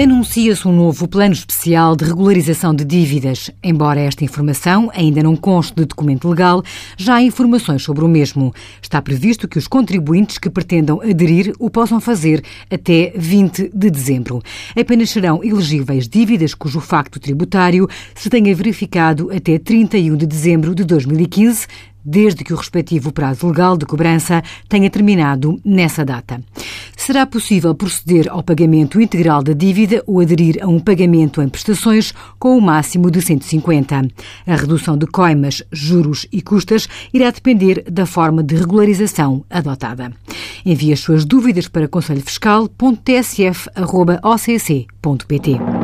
Anuncia-se um novo plano especial de regularização de dívidas. Embora esta informação ainda não conste de documento legal, já há informações sobre o mesmo. Está previsto que os contribuintes que pretendam aderir o possam fazer até 20 de dezembro. Apenas serão elegíveis dívidas cujo facto tributário se tenha verificado até 31 de dezembro de 2015, desde que o respectivo prazo legal de cobrança tenha terminado nessa data. Será possível proceder ao pagamento integral da dívida ou aderir a um pagamento em prestações com o máximo de 150. A redução de coimas, juros e custas irá depender da forma de regularização adotada. Envie as suas dúvidas para conselhofiscal.tsf.occ.pt.